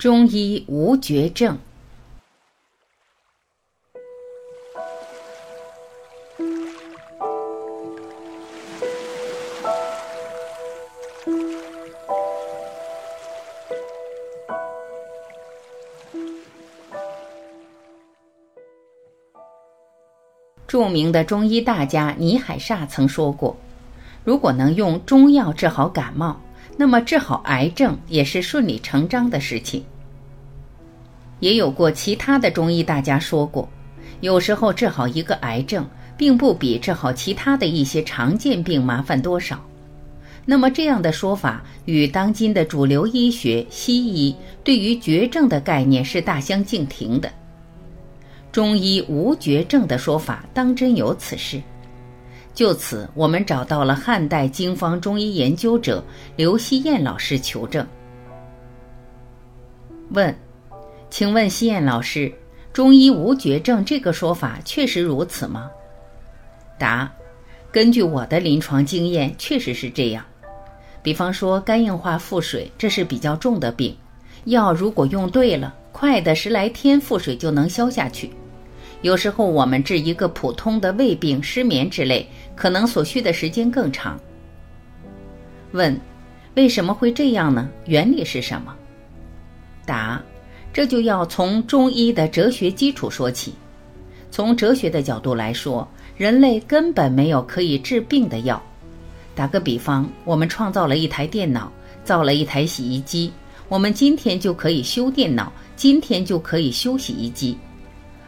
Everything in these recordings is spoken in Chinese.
中医无绝症。著名的中医大家倪海厦曾说过：“如果能用中药治好感冒，那么治好癌症也是顺理成章的事情。”也有过其他的中医大家说过，有时候治好一个癌症，并不比治好其他的一些常见病麻烦多少。那么这样的说法与当今的主流医学西医对于绝症的概念是大相径庭的。中医无绝症的说法，当真有此事？就此，我们找到了汉代经方中医研究者刘希燕老师求证。问：请问希燕老师，中医无绝症这个说法确实如此吗？答：根据我的临床经验，确实是这样。比方说肝硬化腹水，这是比较重的病，药如果用对了，快的十来天腹水就能消下去。有时候我们治一个普通的胃病、失眠之类，可能所需的时间更长。问：为什么会这样呢？原理是什么？答：这就要从中医的哲学基础说起。从哲学的角度来说，人类根本没有可以治病的药。打个比方，我们创造了一台电脑，造了一台洗衣机，我们今天就可以修电脑，今天就可以修洗衣机。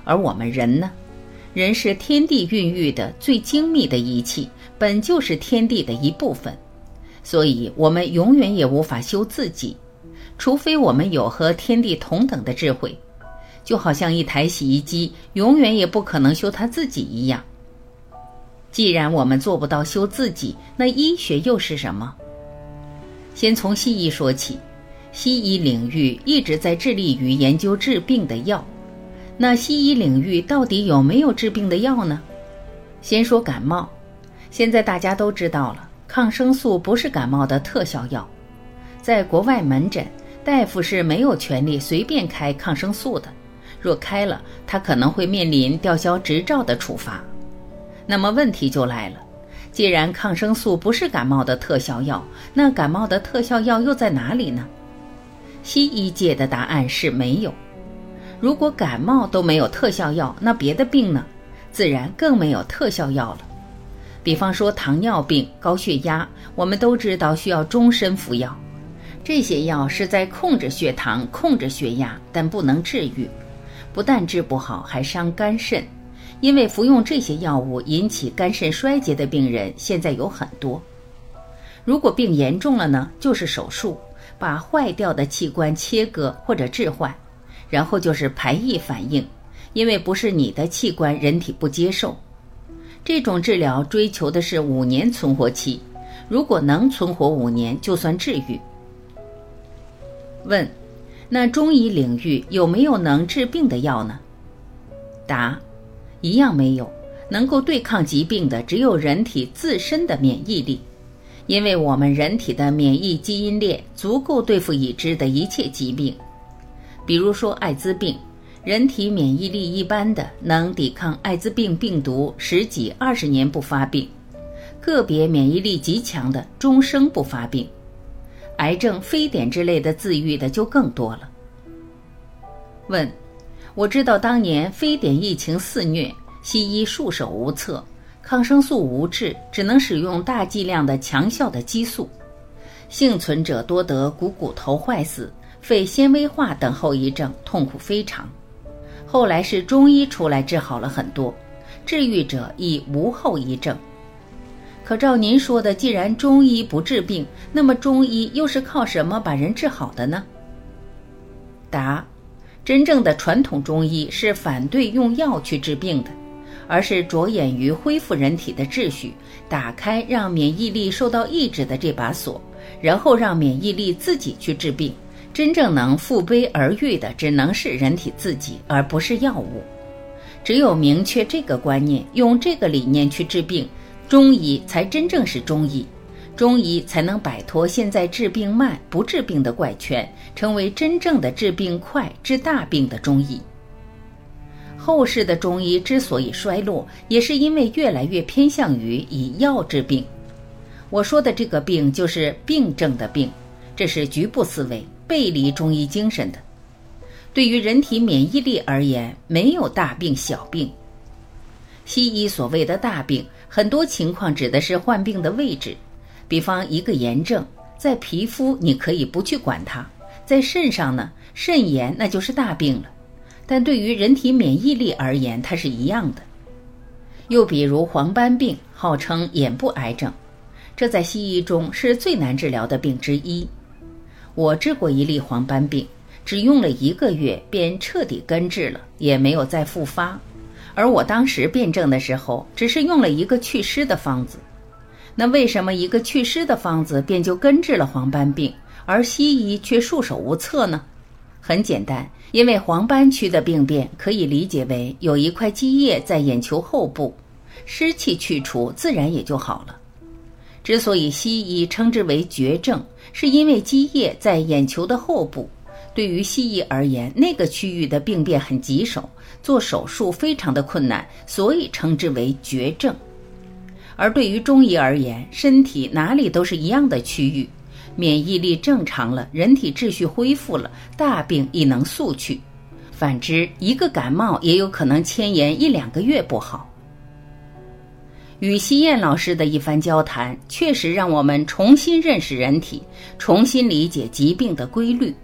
而我们人呢？人是天地孕育的最精密的仪器，本就是天地的一部分，所以我们永远也无法修自己，除非我们有和天地同等的智慧，就好像一台洗衣机永远也不可能修它自己一样。既然我们做不到修自己，那医学又是什么？先从西医说起，西医领域一直在致力于研究治病的药。那西医领域到底有没有治病的药呢？先说感冒，现在大家都知道了，抗生素不是感冒的特效药，在国外门诊，大夫是没有权利随便开抗生素的，若开了，他可能会面临吊销执照的处罚。那么问题就来了，既然抗生素不是感冒的特效药，那感冒的特效药又在哪里呢？西医界的答案是没有。如果感冒都没有特效药，那别的病呢？自然更没有特效药了。比方说糖尿病、高血压，我们都知道需要终身服药。这些药是在控制血糖、控制血压，但不能治愈。不但治不好，还伤肝肾。因为服用这些药物引起肝肾衰竭的病人现在有很多。如果病严重了呢，就是手术，把坏掉的器官切割或者置换。然后就是排异反应，因为不是你的器官，人体不接受。这种治疗追求的是五年存活期，如果能存活五年，就算治愈。问：那中医领域有没有能治病的药呢？答：一样没有。能够对抗疾病的只有人体自身的免疫力，因为我们人体的免疫基因链足够对付已知的一切疾病。比如说艾滋病，人体免疫力一般的能抵抗艾滋病病毒十几二十年不发病，个别免疫力极强的终生不发病。癌症、非典之类的自愈的就更多了。问：我知道当年非典疫情肆虐，西医束手无策，抗生素无治，只能使用大剂量的强效的激素，幸存者多得股骨头坏死。肺纤维化等后遗症，痛苦非常。后来是中医出来治好了很多，治愈者亦无后遗症。可照您说的，既然中医不治病，那么中医又是靠什么把人治好的呢？答：真正的传统中医是反对用药去治病的，而是着眼于恢复人体的秩序，打开让免疫力受到抑制的这把锁，然后让免疫力自己去治病。真正能复悲而愈的，只能是人体自己，而不是药物。只有明确这个观念，用这个理念去治病，中医才真正是中医。中医才能摆脱现在治病慢不治病的怪圈，成为真正的治病快、治大病的中医。后世的中医之所以衰落，也是因为越来越偏向于以药治病。我说的这个病，就是病症的病，这是局部思维，背离中医精神的。对于人体免疫力而言，没有大病小病。西医所谓的大病，很多情况指的是患病的位置。比方一个炎症，在皮肤你可以不去管它，在肾上呢，肾炎那就是大病了。但对于人体免疫力而言，它是一样的。又比如黄斑病，号称眼部癌症，这在西医中是最难治疗的病之一。我治过一例黄斑病，只用了一个月便彻底根治了，也没有再复发。而我当时辩证的时候，只是用了一个祛湿的方子。那为什么一个祛湿的方子便就根治了黄斑病，而西医却束手无策呢？很简单，因为黄斑区的病变可以理解为有一块积液在眼球后部，湿气去除，自然也就好了。之所以西医称之为绝症，是因为积液在眼球的后部，对于西医而言，那个区域的病变很棘手，做手术非常的困难，所以称之为绝症。而对于中医而言，身体哪里都是一样的区域，免疫力正常了，人体秩序恢复了，大病亦能速去。反之，一个感冒也有可能牵延一两个月不好。与西燕老师的一番交谈，确实让我们重新认识人体，重新理解疾病的规律。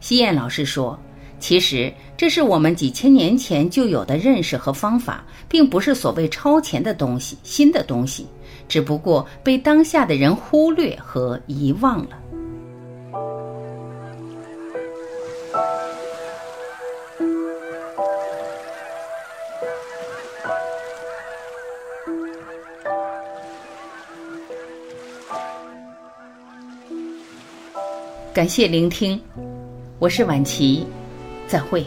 西燕老师说。其实，这是我们几千年前就有的认识和方法，并不是所谓超前的东西、新的东西，只不过被当下的人忽略和遗忘了。感谢聆听，我是晚琪。再会。